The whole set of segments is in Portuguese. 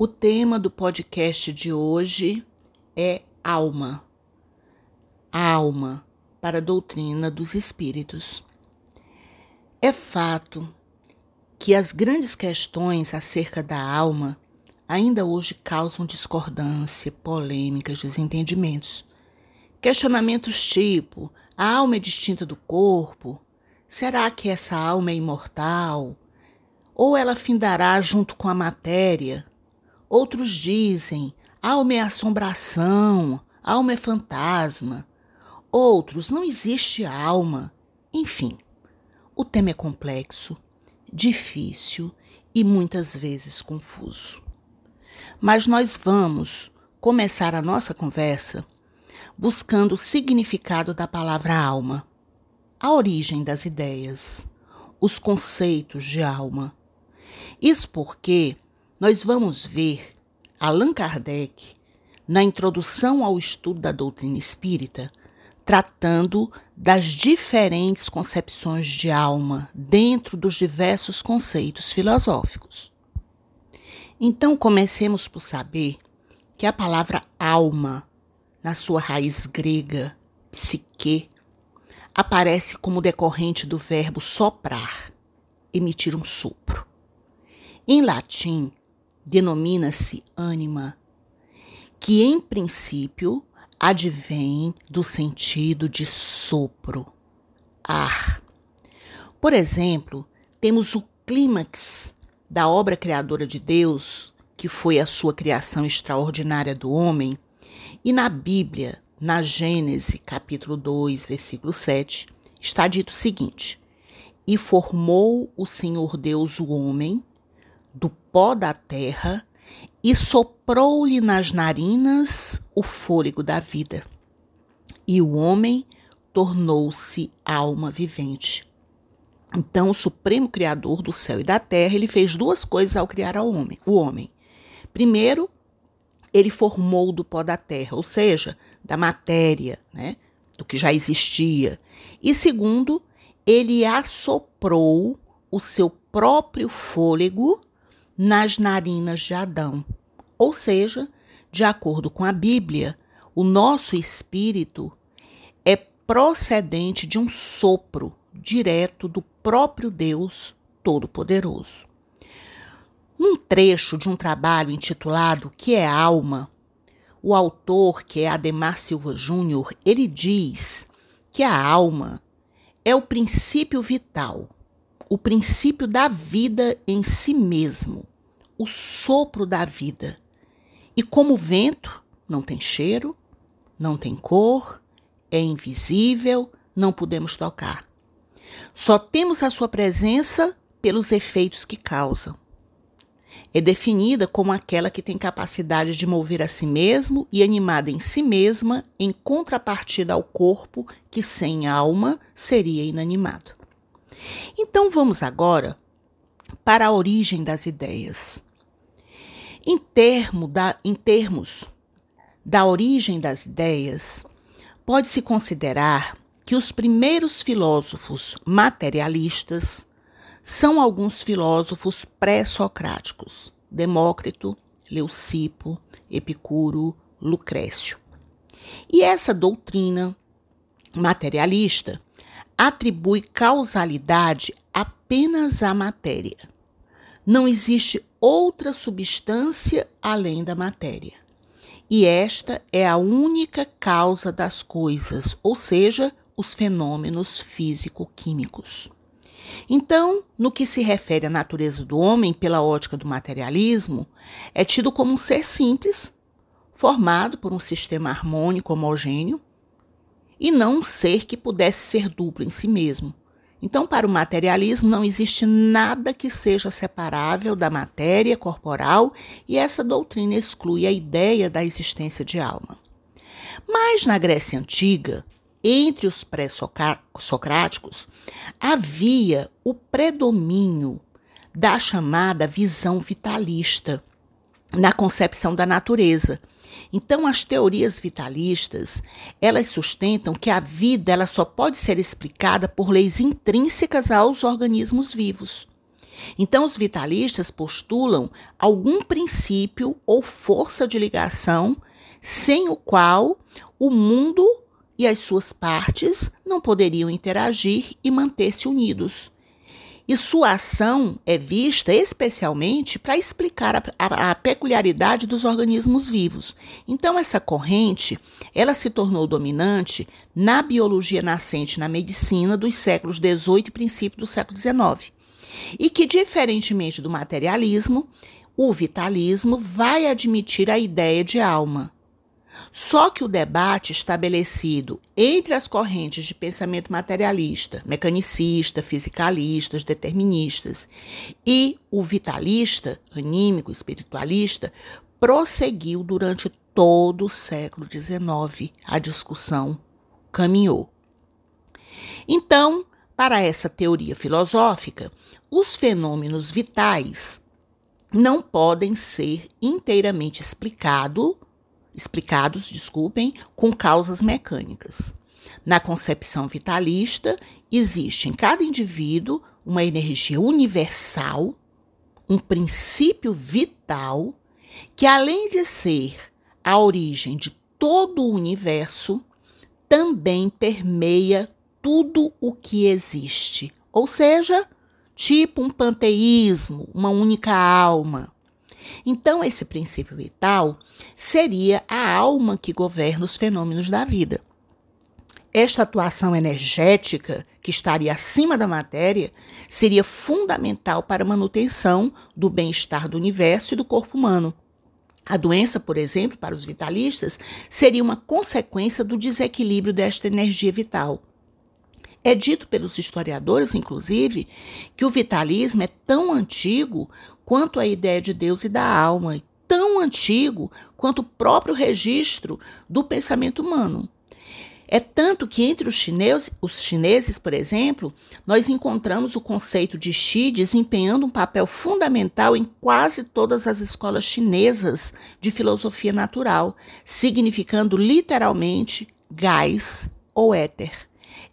O tema do podcast de hoje é alma. A alma para a doutrina dos espíritos. É fato que as grandes questões acerca da alma ainda hoje causam discordância, polêmicas, desentendimentos. Questionamentos tipo: a alma é distinta do corpo? Será que essa alma é imortal? Ou ela findará junto com a matéria? Outros dizem: alma é assombração, alma é fantasma. Outros: não existe alma. Enfim, o tema é complexo, difícil e muitas vezes confuso. Mas nós vamos começar a nossa conversa buscando o significado da palavra alma, a origem das ideias, os conceitos de alma. Isso porque nós vamos ver Allan Kardec, na introdução ao estudo da doutrina espírita, tratando das diferentes concepções de alma dentro dos diversos conceitos filosóficos. Então, comecemos por saber que a palavra alma, na sua raiz grega, psique, aparece como decorrente do verbo soprar, emitir um sopro. Em latim, denomina-se ânima, que em princípio advém do sentido de sopro, ar. Por exemplo, temos o clímax da obra criadora de Deus, que foi a sua criação extraordinária do homem, e na Bíblia, na Gênese, capítulo 2, versículo 7, está dito o seguinte: E formou o Senhor Deus o homem do pó da terra e soprou-lhe nas narinas o fôlego da vida. E o homem tornou-se alma vivente. Então, o Supremo Criador do céu e da terra, ele fez duas coisas ao criar ao homem, o homem. Primeiro, ele formou do pó da terra, ou seja, da matéria, né, do que já existia. E segundo, ele assoprou o seu próprio fôlego nas narinas de Adão. Ou seja, de acordo com a Bíblia, o nosso espírito é procedente de um sopro direto do próprio Deus Todo-Poderoso. Num trecho de um trabalho intitulado Que é Alma, o autor, que é Ademar Silva Júnior, ele diz que a alma é o princípio vital o princípio da vida em si mesmo, o sopro da vida. E como o vento, não tem cheiro, não tem cor, é invisível, não podemos tocar. Só temos a sua presença pelos efeitos que causam. É definida como aquela que tem capacidade de mover a si mesmo e animada em si mesma, em contrapartida ao corpo, que sem alma seria inanimado. Então vamos agora para a origem das ideias. Em, termo da, em termos da origem das ideias, pode-se considerar que os primeiros filósofos materialistas são alguns filósofos pré-socráticos: Demócrito, Leucipo, Epicuro, Lucrécio. E essa doutrina materialista atribui causalidade apenas à matéria. Não existe outra substância além da matéria. E esta é a única causa das coisas, ou seja, os fenômenos físico-químicos. Então, no que se refere à natureza do homem pela ótica do materialismo, é tido como um ser simples, formado por um sistema harmônico homogêneo, e não um ser que pudesse ser duplo em si mesmo. Então, para o materialismo, não existe nada que seja separável da matéria corporal e essa doutrina exclui a ideia da existência de alma. Mas na Grécia Antiga, entre os pré-socráticos, havia o predomínio da chamada visão vitalista na concepção da natureza então, as teorias vitalistas, elas sustentam que a vida ela só pode ser explicada por leis intrínsecas aos organismos vivos. Então, os vitalistas postulam algum princípio ou força de ligação sem o qual o mundo e as suas partes não poderiam interagir e manter-se unidos. E sua ação é vista especialmente para explicar a, a, a, peculiaridade dos organismos vivos. Então, essa corrente ela se tornou dominante na biologia nascente na medicina dos séculos XVIII e princípio do século XIX. E que, diferentemente do materialismo, o vitalismo vai admitir a ideia de alma só que o debate estabelecido entre as correntes de pensamento materialista, mecanicista, fisicalistas, deterministas e o vitalista, anímico, espiritualista, prosseguiu durante todo o século XIX. A discussão caminhou. Então, para essa teoria filosófica, os fenômenos vitais não podem ser inteiramente explicados explicados, desculpem, com causas mecânicas. Na concepção vitalista, existe em cada indivíduo uma energia universal, um princípio vital, que além de ser a origem de todo o universo, também permeia tudo o que existe. Ou seja, tipo um panteísmo, uma única alma. Então, esse princípio vital seria a alma que governa os fenômenos da vida. Esta atuação energética, que estaria acima da matéria, seria fundamental para a manutenção do bem-estar do universo e do corpo humano. A doença, por exemplo, para os vitalistas, seria uma consequência do desequilíbrio desta energia vital. É dito pelos historiadores, inclusive, que o vitalismo é tão antigo quanto a ideia de Deus e da alma, tão antigo quanto o próprio registro do pensamento humano. É tanto que entre os chineses, os chineses, por exemplo, nós encontramos o conceito de Xi desempenhando um papel fundamental em quase todas as escolas chinesas de filosofia natural, significando literalmente gás ou éter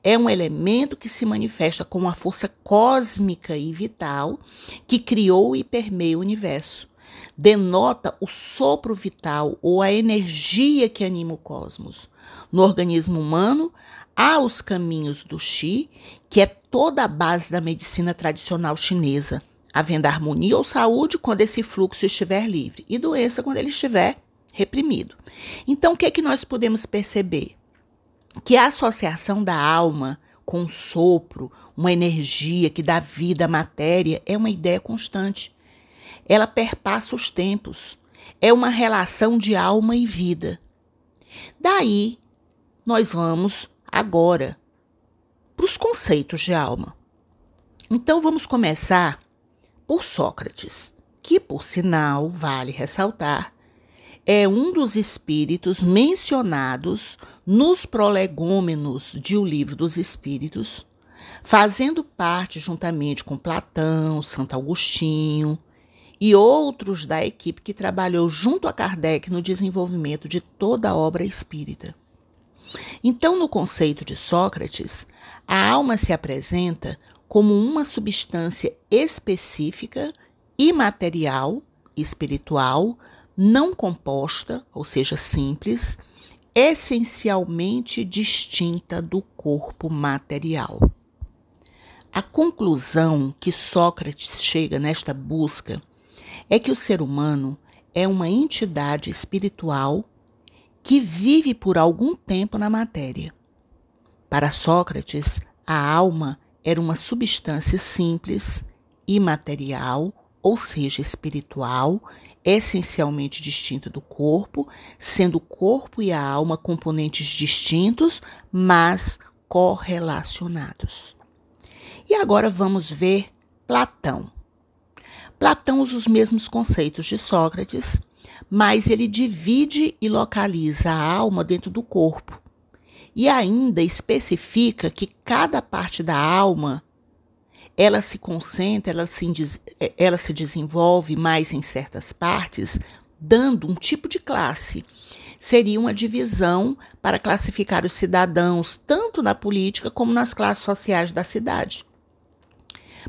é um elemento que se manifesta como uma força cósmica e vital que criou e permeia o universo. Denota o sopro vital ou a energia que anima o cosmos. No organismo humano, há os caminhos do Qi, que é toda a base da medicina tradicional chinesa, havendo harmonia ou saúde quando esse fluxo estiver livre e doença quando ele estiver reprimido. Então, o que é que nós podemos perceber? Que a associação da alma com o sopro, uma energia que dá vida à matéria, é uma ideia constante. Ela perpassa os tempos. É uma relação de alma e vida. Daí, nós vamos agora para os conceitos de alma. Então, vamos começar por Sócrates, que, por sinal, vale ressaltar, é um dos espíritos mencionados nos prolegômenos de O Livro dos Espíritos, fazendo parte, juntamente com Platão, Santo Agostinho e outros da equipe que trabalhou junto a Kardec no desenvolvimento de toda a obra espírita. Então, no conceito de Sócrates, a alma se apresenta como uma substância específica, imaterial, espiritual, não composta, ou seja, simples, essencialmente distinta do corpo material. A conclusão que Sócrates chega nesta busca é que o ser humano é uma entidade espiritual que vive por algum tempo na matéria. Para Sócrates, a alma era uma substância simples, imaterial, ou seja, espiritual, essencialmente distinta do corpo, sendo o corpo e a alma componentes distintos, mas correlacionados. E agora vamos ver Platão. Platão usa os mesmos conceitos de Sócrates, mas ele divide e localiza a alma dentro do corpo. E ainda especifica que cada parte da alma ela se concentra, ela se, é, ela se desenvolve mais em certas partes, dando um tipo de classe. Seria uma divisão para classificar os cidadãos, tanto na política como nas classes sociais da cidade.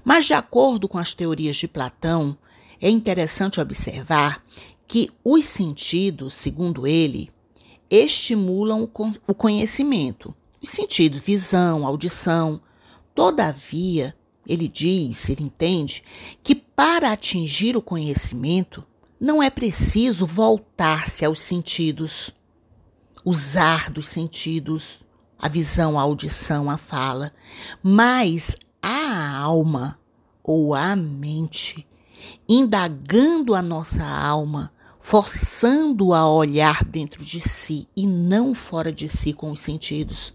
Mas, de acordo com as teorias de Platão, é interessante observar que os sentidos, segundo ele, estimulam o conhecimento. Os sentidos, visão, audição. Todavia, ele diz, ele entende, que para atingir o conhecimento, não é preciso voltar-se aos sentidos, usar dos sentidos, a visão, a audição, a fala, mas a alma ou a mente, indagando a nossa alma, forçando-a a olhar dentro de si e não fora de si com os sentidos.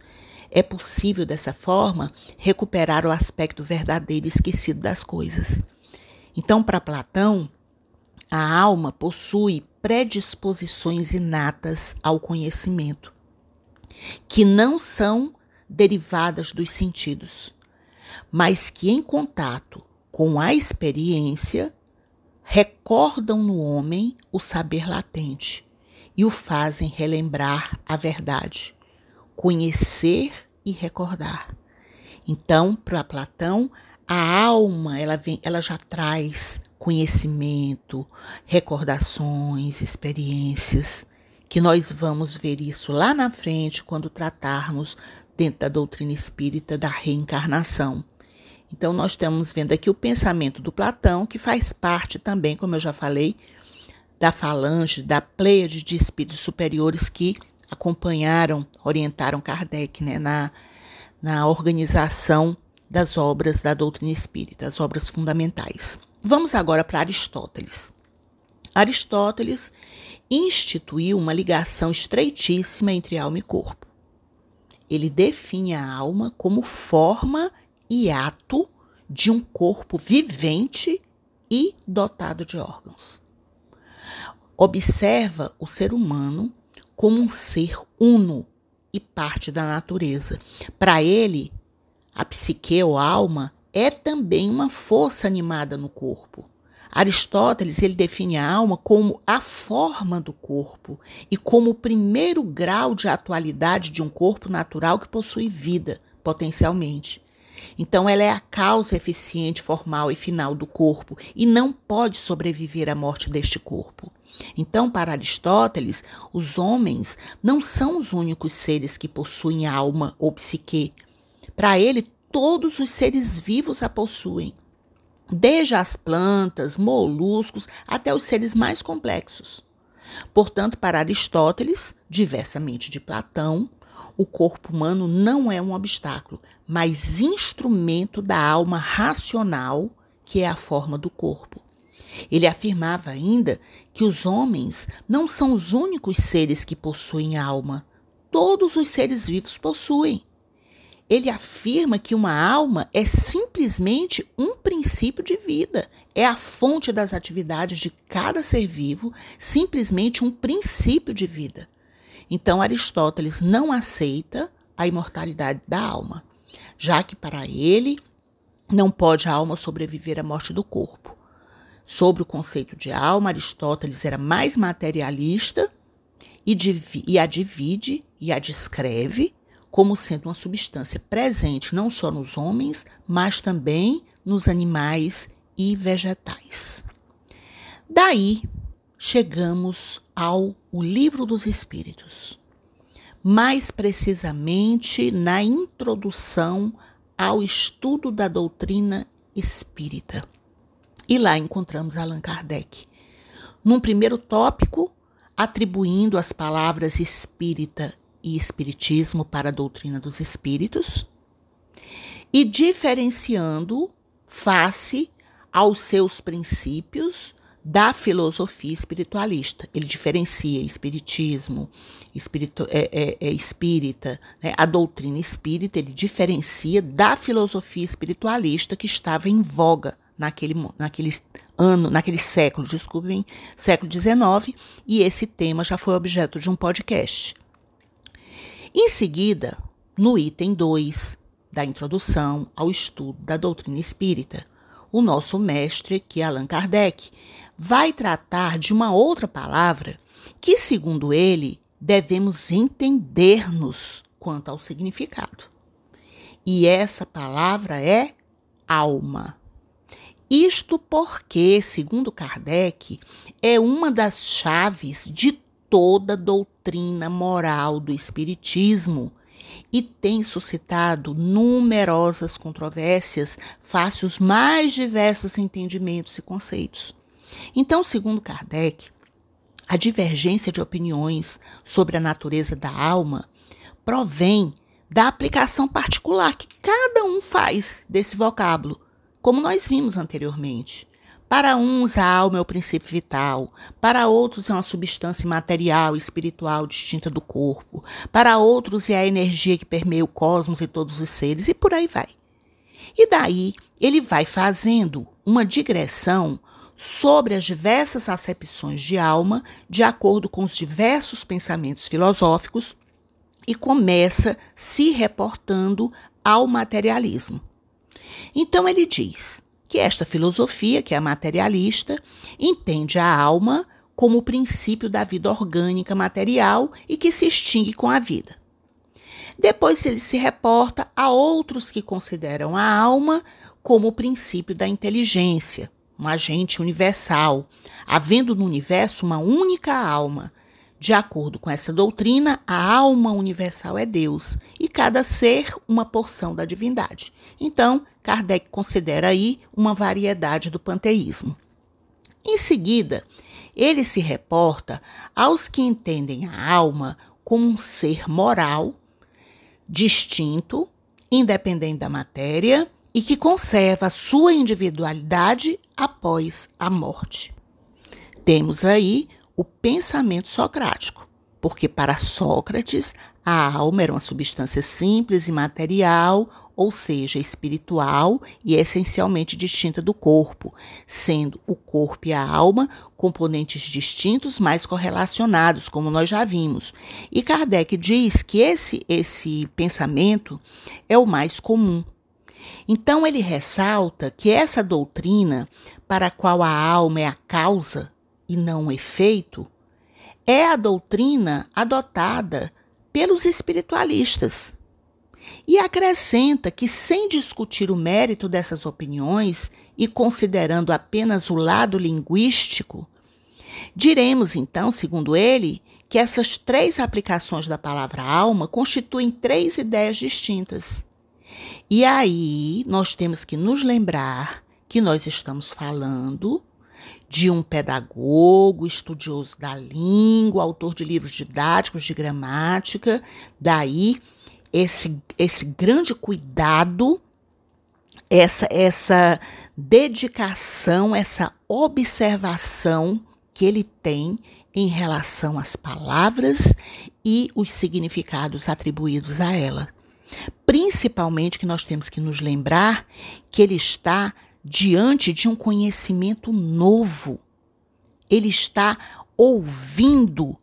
É possível, dessa forma, recuperar o aspecto verdadeiro esquecido das coisas. Então, para Platão, a alma possui predisposições inatas ao conhecimento, que não são derivadas dos sentidos, mas que, em contato com a experiência, recordam no homem o saber latente e o fazem relembrar a verdade, conhecer e recordar. Então, para Platão, a alma ela vem, ela já traz conhecimento, recordações, experiências, que nós vamos ver isso lá na frente quando tratarmos dentro da doutrina espírita da reencarnação. Então nós estamos vendo aqui o pensamento do Platão, que faz parte também, como eu já falei, da falange, da pleiade de espíritos superiores que acompanharam, orientaram Kardec né, na, na organização das obras da doutrina espírita, as obras fundamentais. Vamos agora para Aristóteles. Aristóteles instituiu uma ligação estreitíssima entre alma e corpo. Ele define a alma como forma e ato de um corpo vivente e dotado de órgãos. Observa o ser humano como um ser uno e parte da natureza. Para ele, a psique ou alma é também uma força animada no corpo. Aristóteles ele define a alma como a forma do corpo e como o primeiro grau de atualidade de um corpo natural que possui vida, potencialmente. Então, ela é a causa eficiente, formal e final do corpo e não pode sobreviver à morte deste corpo. Então, para Aristóteles, os homens não são os únicos seres que possuem alma ou psique. Para ele, todos os seres vivos a possuem, desde as plantas, moluscos, até os seres mais complexos. Portanto, para Aristóteles, diversamente de Platão, o corpo humano não é um obstáculo, mas instrumento da alma racional, que é a forma do corpo. Ele afirmava ainda que os homens não são os únicos seres que possuem alma. Todos os seres vivos possuem ele afirma que uma alma é simplesmente um princípio de vida, é a fonte das atividades de cada ser vivo, simplesmente um princípio de vida. Então, Aristóteles não aceita a imortalidade da alma, já que para ele não pode a alma sobreviver à morte do corpo. Sobre o conceito de alma, Aristóteles era mais materialista e, e a divide e a descreve como sendo uma substância presente não só nos homens, mas também nos animais e vegetais. Daí chegamos ao o Livro dos Espíritos, mais precisamente na introdução ao estudo da doutrina espírita. E lá encontramos Allan Kardec, num primeiro tópico, atribuindo as palavras espírita e Espiritismo para a doutrina dos espíritos, e diferenciando face aos seus princípios da filosofia espiritualista. Ele diferencia espiritismo, espiritu, é, é, é espírita, né? a doutrina espírita, ele diferencia da filosofia espiritualista que estava em voga naquele, naquele ano, naquele século, desculpem, século XIX, e esse tema já foi objeto de um podcast. Em seguida, no item 2 da introdução ao estudo da doutrina espírita, o nosso mestre, que é Allan Kardec, vai tratar de uma outra palavra que, segundo ele, devemos entender-nos quanto ao significado. E essa palavra é alma. Isto porque, segundo Kardec, é uma das chaves de toda doutrina moral do Espiritismo e tem suscitado numerosas controvérsias face aos mais diversos entendimentos e conceitos. Então, segundo Kardec, a divergência de opiniões sobre a natureza da alma provém da aplicação particular que cada um faz desse vocábulo, como nós vimos anteriormente. Para uns, a alma é o princípio vital, para outros, é uma substância material e espiritual distinta do corpo, para outros, é a energia que permeia o cosmos e todos os seres, e por aí vai. E daí, ele vai fazendo uma digressão sobre as diversas acepções de alma, de acordo com os diversos pensamentos filosóficos, e começa se reportando ao materialismo. Então ele diz que esta filosofia, que é materialista, entende a alma como o princípio da vida orgânica material e que se extingue com a vida. Depois ele se reporta a outros que consideram a alma como o princípio da inteligência, um agente universal, havendo no universo uma única alma. De acordo com essa doutrina, a alma universal é Deus e cada ser uma porção da divindade. Então, Kardec considera aí uma variedade do panteísmo. Em seguida, ele se reporta aos que entendem a alma como um ser moral, distinto, independente da matéria e que conserva sua individualidade após a morte. Temos aí o pensamento socrático, porque para Sócrates a alma era uma substância simples e material, ou seja, espiritual e essencialmente distinta do corpo, sendo o corpo e a alma componentes distintos, mas correlacionados, como nós já vimos. E Kardec diz que esse esse pensamento é o mais comum. Então ele ressalta que essa doutrina, para a qual a alma é a causa e não o efeito, é a doutrina adotada pelos espiritualistas. E acrescenta que, sem discutir o mérito dessas opiniões e considerando apenas o lado linguístico, diremos então, segundo ele, que essas três aplicações da palavra alma constituem três ideias distintas. E aí nós temos que nos lembrar que nós estamos falando de um pedagogo, estudioso da língua, autor de livros didáticos de gramática, daí esse, esse grande cuidado, essa, essa dedicação, essa observação que ele tem em relação às palavras e os significados atribuídos a ela. Principalmente que nós temos que nos lembrar que ele está diante de um conhecimento novo. Ele está ouvindo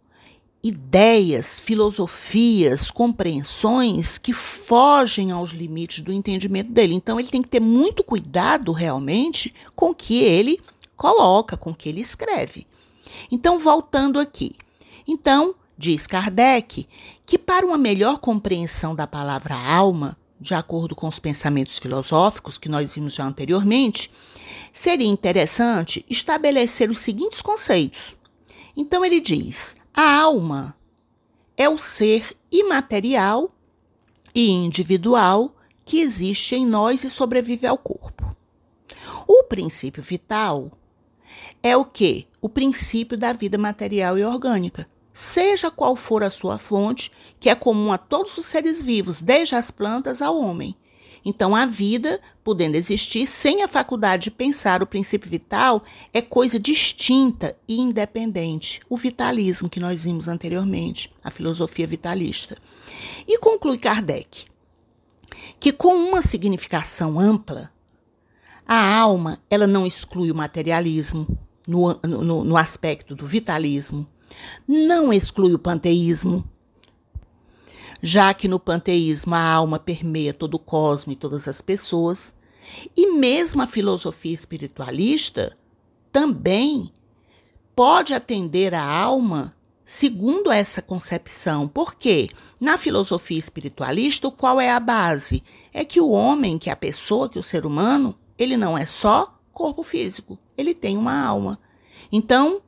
ideias, filosofias, compreensões que fogem aos limites do entendimento dele. Então ele tem que ter muito cuidado realmente com o que ele coloca, com o que ele escreve. Então voltando aqui. Então, diz Kardec que para uma melhor compreensão da palavra alma, de acordo com os pensamentos filosóficos que nós vimos já anteriormente, seria interessante estabelecer os seguintes conceitos. Então ele diz: a alma é o ser imaterial e individual que existe em nós e sobrevive ao corpo. O princípio vital é o que? O princípio da vida material e orgânica, seja qual for a sua fonte, que é comum a todos os seres vivos, desde as plantas ao homem. Então, a vida, podendo existir sem a faculdade de pensar o princípio vital, é coisa distinta e independente. O vitalismo que nós vimos anteriormente, a filosofia vitalista. E conclui Kardec que, com uma significação ampla, a alma ela não exclui o materialismo no, no, no aspecto do vitalismo, não exclui o panteísmo, já que no panteísmo a alma permeia todo o cosmo e todas as pessoas, e mesmo a filosofia espiritualista também pode atender a alma segundo essa concepção. Por quê? Na filosofia espiritualista, qual é a base? É que o homem, que é a pessoa, que é o ser humano, ele não é só corpo físico, ele tem uma alma. Então,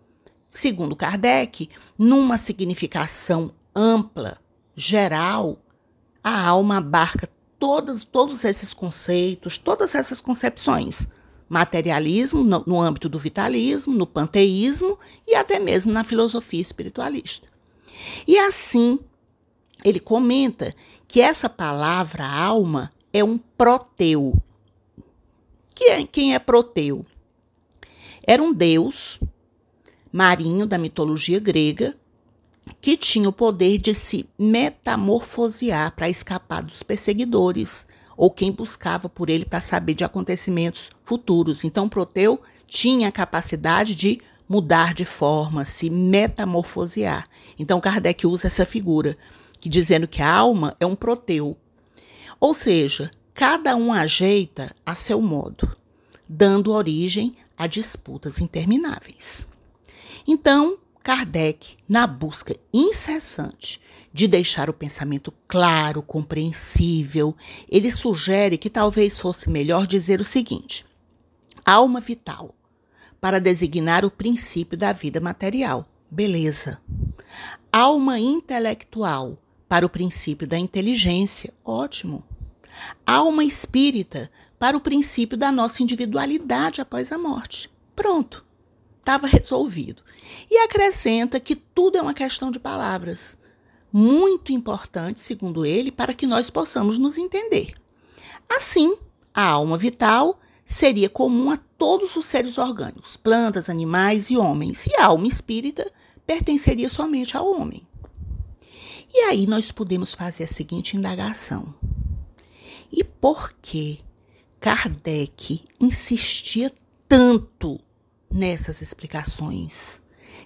segundo Kardec, numa significação ampla, geral, a alma abarca todos, todos esses conceitos, todas essas concepções. Materialismo no, no âmbito do vitalismo, no panteísmo e até mesmo na filosofia espiritualista. E assim, ele comenta que essa palavra alma é um proteu. É, quem é proteu? Era um deus marinho da mitologia grega que tinha o poder de se metamorfosear para escapar dos perseguidores ou quem buscava por ele para saber de acontecimentos futuros. Então, Proteu tinha a capacidade de mudar de forma, se metamorfosear. Então, Kardec usa essa figura, que dizendo que a alma é um Proteu. Ou seja, cada um ajeita a seu modo, dando origem a disputas intermináveis. Então, Kardec, na busca incessante de deixar o pensamento claro, compreensível, ele sugere que talvez fosse melhor dizer o seguinte: alma vital, para designar o princípio da vida material. Beleza. Alma intelectual, para o princípio da inteligência. Ótimo. Alma espírita, para o princípio da nossa individualidade após a morte. Pronto estava resolvido. E acrescenta que tudo é uma questão de palavras, muito importante, segundo ele, para que nós possamos nos entender. Assim, a alma vital seria comum a todos os seres orgânicos, plantas, animais e homens, e a alma espírita pertenceria somente ao homem. E aí nós podemos fazer a seguinte indagação: e por que Kardec insistia tanto nessas explicações,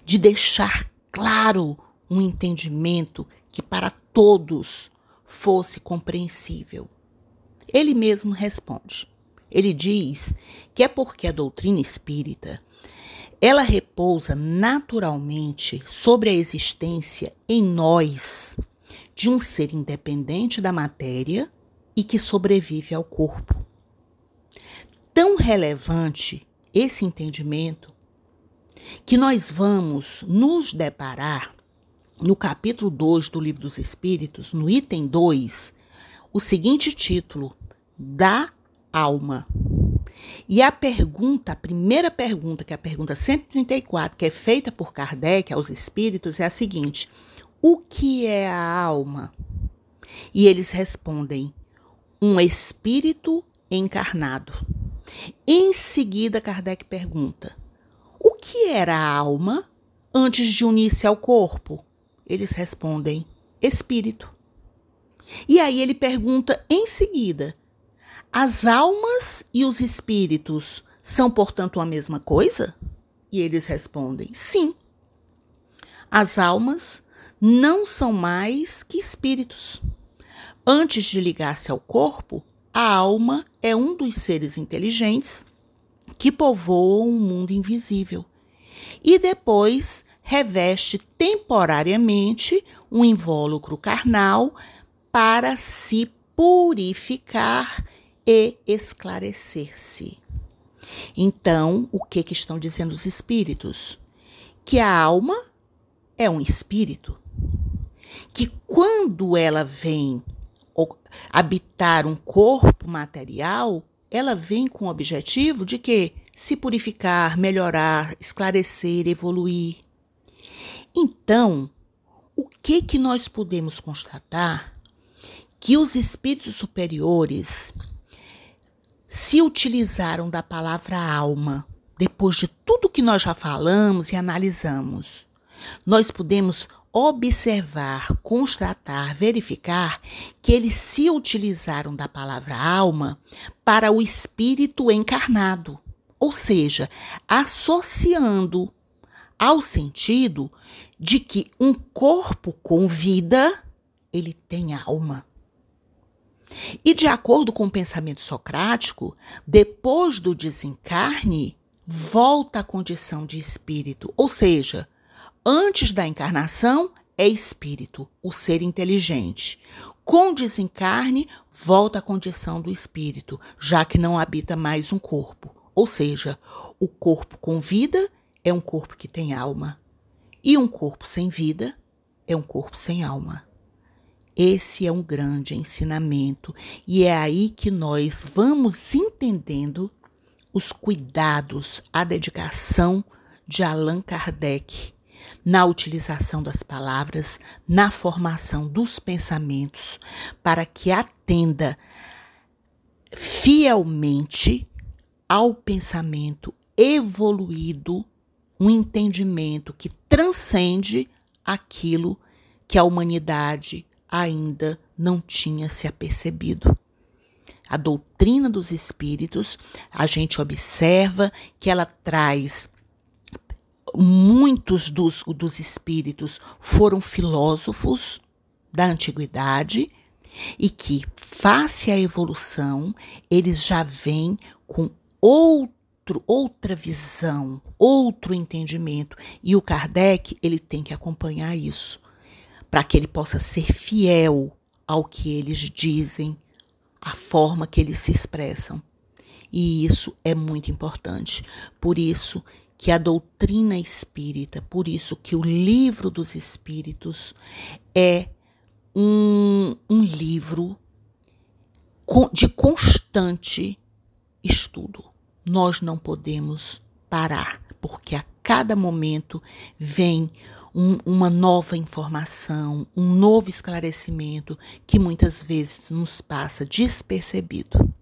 de deixar claro um entendimento que para todos fosse compreensível. Ele mesmo responde. Ele diz que é porque a doutrina espírita ela repousa naturalmente sobre a existência em nós de um ser independente da matéria e que sobrevive ao corpo. Tão relevante esse entendimento que nós vamos nos deparar no capítulo 2 do Livro dos Espíritos, no item 2, o seguinte título: Da alma. E a pergunta, a primeira pergunta, que é a pergunta 134, que é feita por Kardec aos espíritos, é a seguinte: O que é a alma? E eles respondem: Um espírito encarnado. Em seguida, Kardec pergunta: O que era a alma antes de unir-se ao corpo? Eles respondem: Espírito. E aí ele pergunta em seguida: As almas e os espíritos são, portanto, a mesma coisa? E eles respondem: Sim. As almas não são mais que espíritos. Antes de ligar-se ao corpo, a alma é um dos seres inteligentes que povoam um mundo invisível e depois reveste temporariamente um invólucro carnal para se purificar e esclarecer-se. Então, o que, que estão dizendo os espíritos? Que a alma é um espírito, que quando ela vem habitar um corpo material, ela vem com o objetivo de que se purificar, melhorar, esclarecer, evoluir. Então, o que que nós podemos constatar? Que os espíritos superiores se utilizaram da palavra alma depois de tudo que nós já falamos e analisamos. Nós podemos observar, constatar, verificar que eles se utilizaram da palavra alma para o espírito encarnado, ou seja, associando ao sentido de que um corpo com vida, ele tem alma. E de acordo com o pensamento socrático, depois do desencarne, volta à condição de espírito, ou seja, Antes da encarnação, é espírito, o ser inteligente. Com desencarne, volta à condição do espírito, já que não habita mais um corpo. Ou seja, o corpo com vida é um corpo que tem alma, e um corpo sem vida é um corpo sem alma. Esse é um grande ensinamento, e é aí que nós vamos entendendo os cuidados, a dedicação de Allan Kardec na utilização das palavras, na formação dos pensamentos, para que atenda fielmente ao pensamento evoluído, um entendimento que transcende aquilo que a humanidade ainda não tinha se apercebido. A doutrina dos espíritos, a gente observa que ela traz muitos dos, dos espíritos foram filósofos da antiguidade e que, face à evolução, eles já vêm com outro, outra visão, outro entendimento. E o Kardec, ele tem que acompanhar isso, para que ele possa ser fiel ao que eles dizem, a forma que eles se expressam. E isso é muito importante. Por isso que a doutrina espírita, por isso que o livro dos espíritos é um, um livro de constante estudo. Nós não podemos parar, porque a cada momento vem um, uma nova informação, um novo esclarecimento que muitas vezes nos passa despercebido.